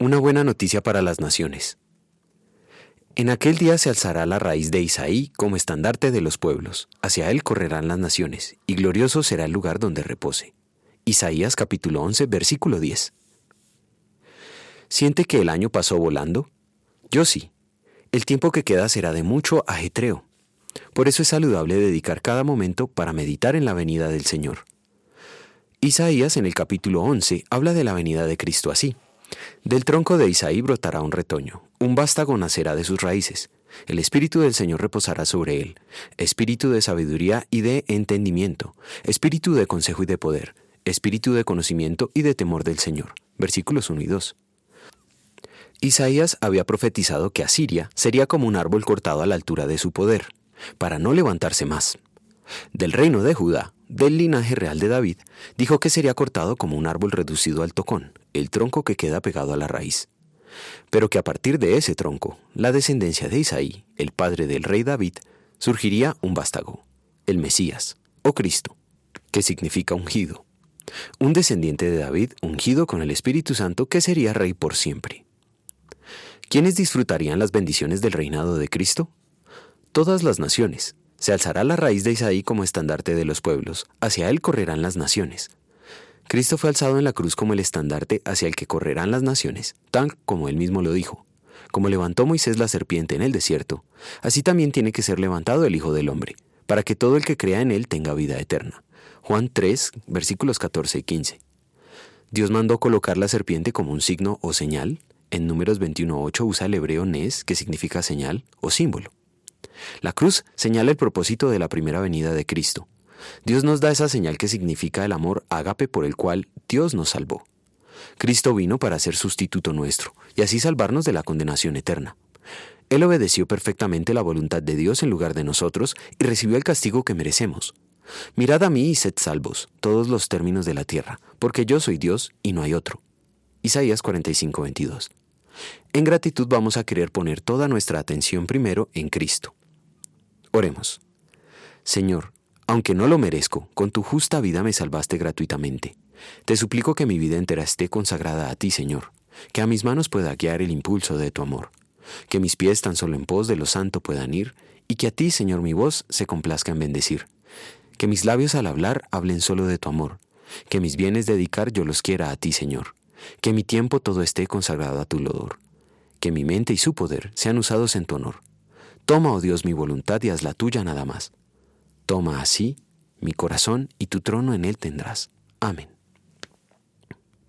Una buena noticia para las naciones. En aquel día se alzará la raíz de Isaí como estandarte de los pueblos, hacia él correrán las naciones, y glorioso será el lugar donde repose. Isaías capítulo 11, versículo 10. ¿Siente que el año pasó volando? Yo sí. El tiempo que queda será de mucho ajetreo. Por eso es saludable dedicar cada momento para meditar en la venida del Señor. Isaías en el capítulo 11 habla de la venida de Cristo así. Del tronco de Isaí brotará un retoño, un vástago nacerá de sus raíces. El Espíritu del Señor reposará sobre él, espíritu de sabiduría y de entendimiento, espíritu de consejo y de poder, espíritu de conocimiento y de temor del Señor. Versículos 1 y 2. Isaías había profetizado que Asiria sería como un árbol cortado a la altura de su poder, para no levantarse más. Del reino de Judá, del linaje real de David, dijo que sería cortado como un árbol reducido al tocón, el tronco que queda pegado a la raíz. Pero que a partir de ese tronco, la descendencia de Isaí, el padre del rey David, surgiría un vástago, el Mesías, o Cristo, que significa ungido. Un descendiente de David ungido con el Espíritu Santo que sería rey por siempre. ¿Quiénes disfrutarían las bendiciones del reinado de Cristo? Todas las naciones, se alzará la raíz de Isaí como estandarte de los pueblos, hacia él correrán las naciones. Cristo fue alzado en la cruz como el estandarte hacia el que correrán las naciones, tan como él mismo lo dijo. Como levantó Moisés la serpiente en el desierto, así también tiene que ser levantado el Hijo del Hombre, para que todo el que crea en él tenga vida eterna. Juan 3, versículos 14 y 15. Dios mandó colocar la serpiente como un signo o señal. En números 21.8 usa el hebreo nes, que significa señal o símbolo. La cruz señala el propósito de la primera venida de Cristo. Dios nos da esa señal que significa el amor ágape por el cual Dios nos salvó. Cristo vino para ser sustituto nuestro y así salvarnos de la condenación eterna. Él obedeció perfectamente la voluntad de Dios en lugar de nosotros y recibió el castigo que merecemos. Mirad a mí y sed salvos, todos los términos de la tierra, porque yo soy Dios y no hay otro. Isaías 45:22. En gratitud vamos a querer poner toda nuestra atención primero en Cristo. Oremos. Señor, aunque no lo merezco, con tu justa vida me salvaste gratuitamente. Te suplico que mi vida entera esté consagrada a ti, Señor, que a mis manos pueda guiar el impulso de tu amor, que mis pies tan solo en pos de lo santo puedan ir, y que a ti, Señor, mi voz se complazca en bendecir. Que mis labios al hablar hablen solo de tu amor, que mis bienes dedicar yo los quiera a ti, Señor, que mi tiempo todo esté consagrado a tu lodor, que mi mente y su poder sean usados en tu honor Toma, oh Dios, mi voluntad y haz la tuya nada más. Toma así mi corazón y tu trono en él tendrás. Amén.